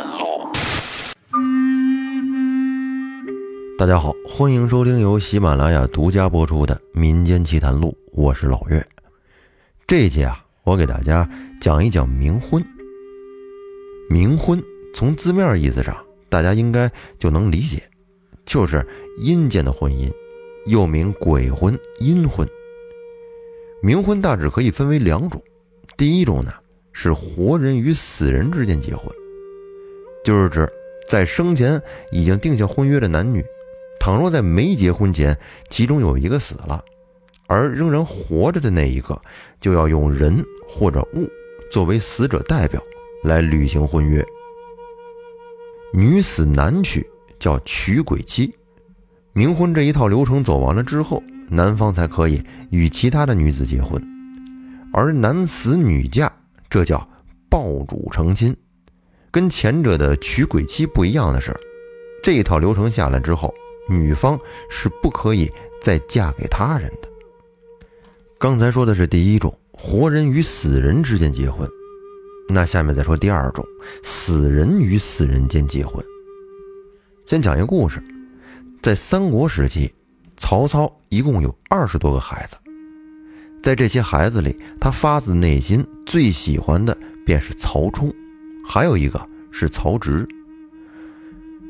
谈录。大家好，欢迎收听由喜马拉雅独家播出的《民间奇谈录》，我是老岳。这一节啊，我给大家讲一讲冥婚。冥婚从字面意思上，大家应该就能理解，就是阴间的婚姻，又名鬼婚、阴婚。冥婚大致可以分为两种，第一种呢是活人与死人之间结婚，就是指在生前已经定下婚约的男女。倘若在没结婚前，其中有一个死了，而仍然活着的那一个，就要用人或者物作为死者代表来履行婚约。女死男娶叫娶鬼妻，冥婚这一套流程走完了之后，男方才可以与其他的女子结婚，而男死女嫁这叫抱主成亲。跟前者的娶鬼妻不一样的是，这一套流程下来之后。女方是不可以再嫁给他人的。刚才说的是第一种，活人与死人之间结婚。那下面再说第二种，死人与死人间结婚。先讲一个故事，在三国时期，曹操一共有二十多个孩子，在这些孩子里，他发自内心最喜欢的便是曹冲，还有一个是曹植。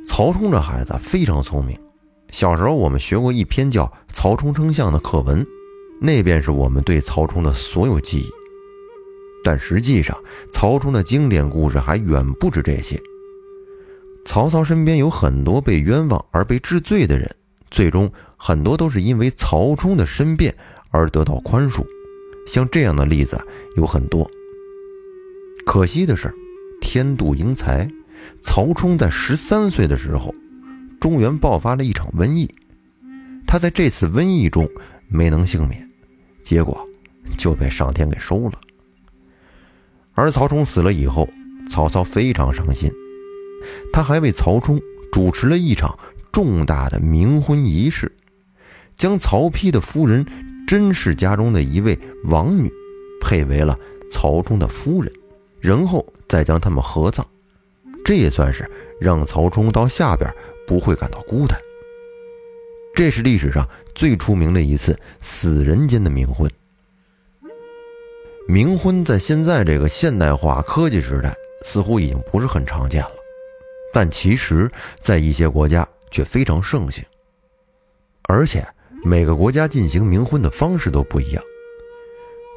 曹冲这孩子非常聪明。小时候我们学过一篇叫《曹冲称象》的课文，那便是我们对曹冲的所有记忆。但实际上，曹冲的经典故事还远不止这些。曹操身边有很多被冤枉而被治罪的人，最终很多都是因为曹冲的申辩而得到宽恕。像这样的例子有很多。可惜的是，天妒英才，曹冲在十三岁的时候。中原爆发了一场瘟疫，他在这次瘟疫中没能幸免，结果就被上天给收了。而曹冲死了以后，曹操非常伤心，他还为曹冲主持了一场重大的冥婚仪式，将曹丕的夫人甄氏家中的一位王女配为了曹冲的夫人，然后再将他们合葬，这也算是让曹冲到下边。不会感到孤单。这是历史上最出名的一次死人间的冥婚。冥婚在现在这个现代化科技时代，似乎已经不是很常见了，但其实，在一些国家却非常盛行。而且，每个国家进行冥婚的方式都不一样。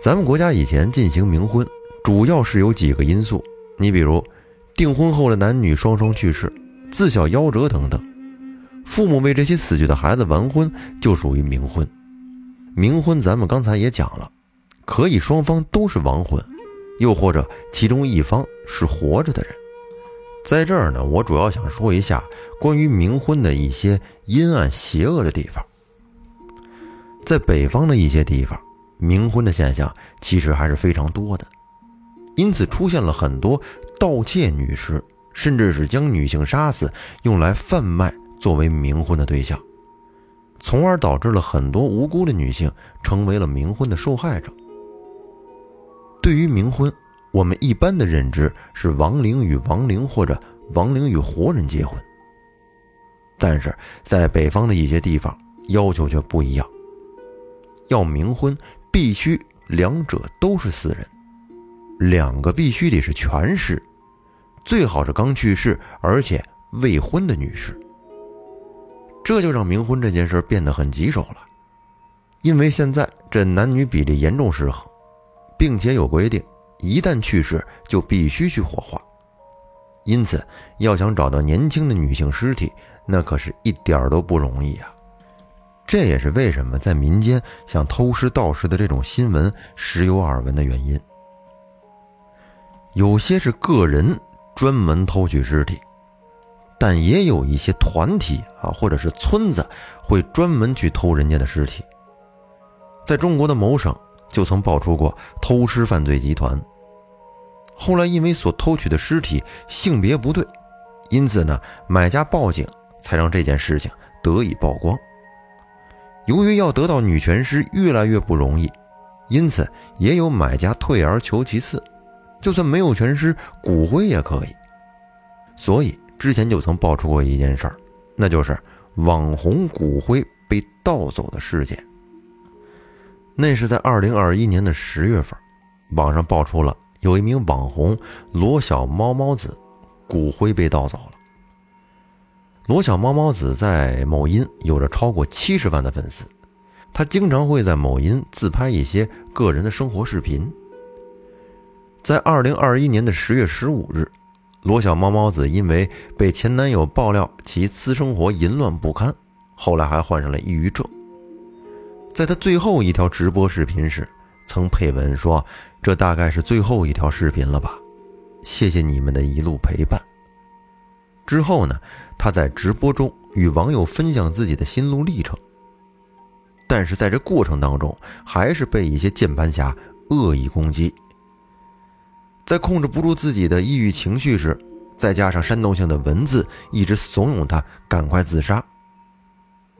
咱们国家以前进行冥婚，主要是有几个因素，你比如，订婚后的男女双双去世。自小夭折等等，父母为这些死去的孩子完婚，就属于冥婚。冥婚咱们刚才也讲了，可以双方都是亡魂，又或者其中一方是活着的人。在这儿呢，我主要想说一下关于冥婚的一些阴暗邪恶的地方。在北方的一些地方，冥婚的现象其实还是非常多的，因此出现了很多盗窃女尸。甚至是将女性杀死，用来贩卖作为冥婚的对象，从而导致了很多无辜的女性成为了冥婚的受害者。对于冥婚，我们一般的认知是亡灵与亡灵或者亡灵与活人结婚，但是在北方的一些地方要求却不一样，要冥婚必须两者都是死人，两个必须得是全尸。最好是刚去世而且未婚的女士，这就让冥婚这件事变得很棘手了。因为现在这男女比例严重失衡，并且有规定，一旦去世就必须去火化。因此，要想找到年轻的女性尸体，那可是一点儿都不容易啊。这也是为什么在民间像偷尸盗尸的这种新闻时有耳闻的原因。有些是个人。专门偷取尸体，但也有一些团体啊，或者是村子会专门去偷人家的尸体。在中国的某省就曾爆出过偷尸犯罪集团。后来因为所偷取的尸体性别不对，因此呢，买家报警才让这件事情得以曝光。由于要得到女全尸越来越不容易，因此也有买家退而求其次。就算没有全尸，骨灰也可以。所以之前就曾爆出过一件事儿，那就是网红骨灰被盗走的事件。那是在二零二一年的十月份，网上爆出了有一名网红罗小猫猫子骨灰被盗走了。罗小猫猫子在某音有着超过七十万的粉丝，他经常会在某音自拍一些个人的生活视频。在二零二一年的十月十五日，罗小猫猫子因为被前男友爆料其私生活淫乱不堪，后来还患上了抑郁症。在他最后一条直播视频时，曾配文说：“这大概是最后一条视频了吧？谢谢你们的一路陪伴。”之后呢，他在直播中与网友分享自己的心路历程。但是在这过程当中，还是被一些键盘侠恶意攻击。在控制不住自己的抑郁情绪时，再加上煽动性的文字，一直怂恿他赶快自杀。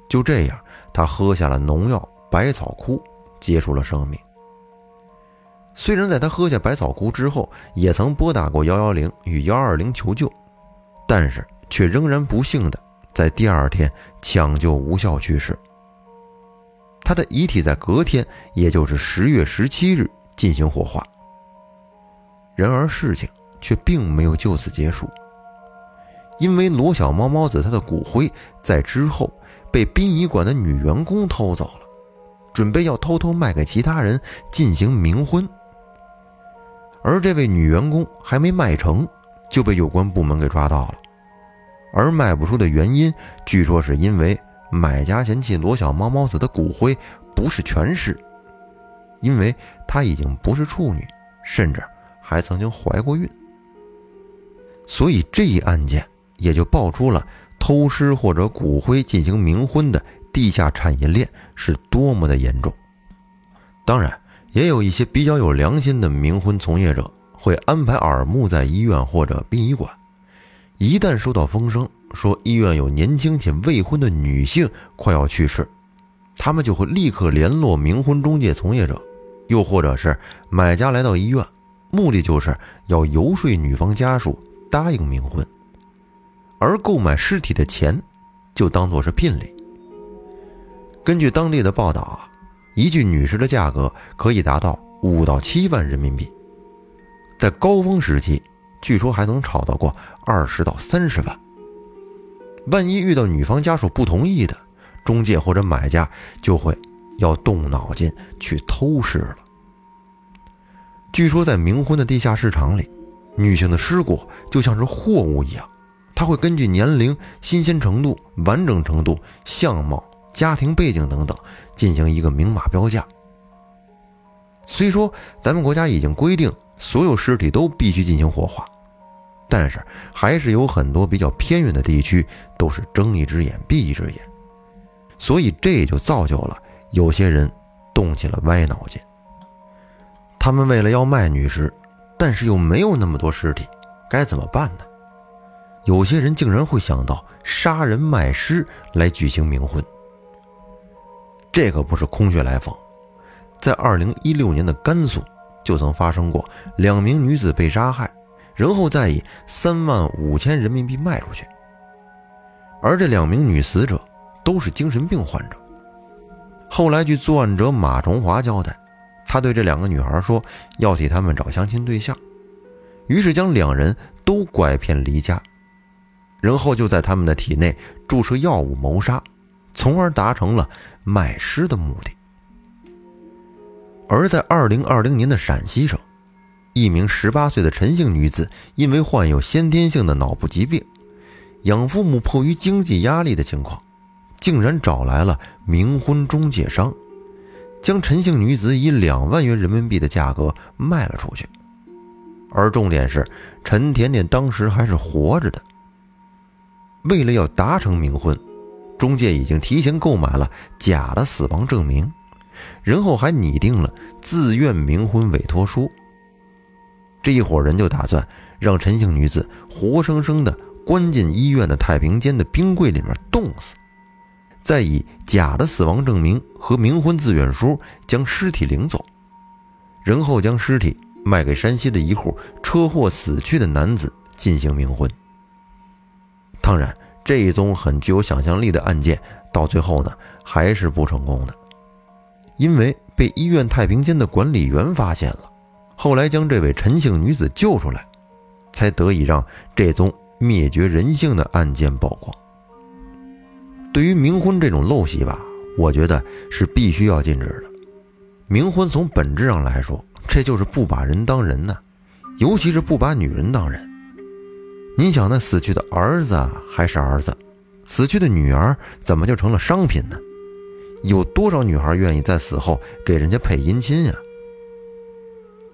就这样，他喝下了农药。百草枯结束了生命。虽然在他喝下百草枯之后，也曾拨打过幺幺零与幺二零求救，但是却仍然不幸的在第二天抢救无效去世。他的遗体在隔天，也就是十月十七日进行火化。然而事情却并没有就此结束，因为罗小猫猫子她的骨灰在之后被殡仪馆的女员工偷走了。准备要偷偷卖给其他人进行冥婚，而这位女员工还没卖成，就被有关部门给抓到了。而卖不出的原因，据说是因为买家嫌弃罗小猫猫子的骨灰不是全尸，因为她已经不是处女，甚至还曾经怀过孕。所以这一案件也就爆出了偷尸或者骨灰进行冥婚的。地下产业链是多么的严重，当然也有一些比较有良心的冥婚从业者会安排耳目在医院或者殡仪馆，一旦收到风声说医院有年轻且未婚的女性快要去世，他们就会立刻联络冥婚中介从业者，又或者是买家来到医院，目的就是要游说女方家属答应冥婚，而购买尸体的钱就当做是聘礼。根据当地的报道啊，一具女尸的价格可以达到五到七万人民币，在高峰时期，据说还能炒到过二十到三十万。万一遇到女方家属不同意的，中介或者买家就会要动脑筋去偷尸了。据说在冥婚的地下市场里，女性的尸骨就像是货物一样，它会根据年龄、新鲜程度、完整程度、相貌。家庭背景等等，进行一个明码标价。虽说咱们国家已经规定所有尸体都必须进行火化，但是还是有很多比较偏远的地区都是睁一只眼闭一只眼，所以这也就造就了有些人动起了歪脑筋。他们为了要卖女尸，但是又没有那么多尸体，该怎么办呢？有些人竟然会想到杀人卖尸来举行冥婚。这可不是空穴来风，在二零一六年的甘肃就曾发生过两名女子被杀害，然后再以三万五千人民币卖出去。而这两名女死者都是精神病患者。后来据作案者马崇华交代，他对这两个女孩说要替他们找相亲对象，于是将两人都拐骗离家，然后就在他们的体内注射药物谋杀。从而达成了卖尸的目的。而在二零二零年的陕西省，一名十八岁的陈姓女子因为患有先天性的脑部疾病，养父母迫于经济压力的情况，竟然找来了冥婚中介商，将陈姓女子以两万元人民币的价格卖了出去。而重点是，陈甜甜当时还是活着的。为了要达成冥婚。中介已经提前购买了假的死亡证明，然后还拟定了自愿冥婚委托书。这一伙人就打算让陈姓女子活生生的关进医院的太平间的冰柜里面冻死，再以假的死亡证明和冥婚自愿书将尸体领走，然后将尸体卖给山西的一户车祸死去的男子进行冥婚。当然，这一宗很具有想象力的案件，到最后呢还是不成功的，因为被医院太平间的管理员发现了，后来将这位陈姓女子救出来，才得以让这宗灭绝人性的案件曝光。对于冥婚这种陋习吧，我觉得是必须要禁止的。冥婚从本质上来说，这就是不把人当人呢，尤其是不把女人当人。你想，那死去的儿子还是儿子，死去的女儿怎么就成了商品呢？有多少女孩愿意在死后给人家配姻亲呀？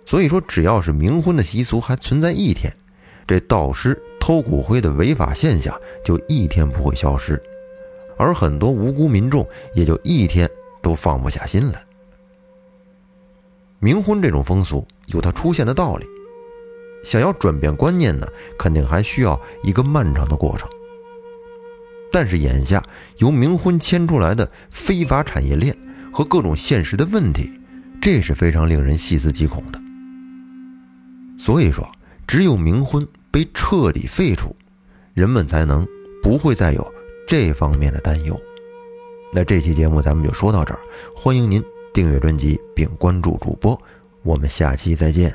所以说，只要是冥婚的习俗还存在一天，这盗尸偷骨灰的违法现象就一天不会消失。而很多无辜民众也就一天都放不下心来。冥婚这种风俗有它出现的道理，想要转变观念呢，肯定还需要一个漫长的过程。但是眼下由冥婚牵出来的非法产业链和各种现实的问题，这是非常令人细思极恐的。所以说，只有冥婚被彻底废除，人们才能不会再有。这方面的担忧，那这期节目咱们就说到这儿。欢迎您订阅专辑并关注主播，我们下期再见。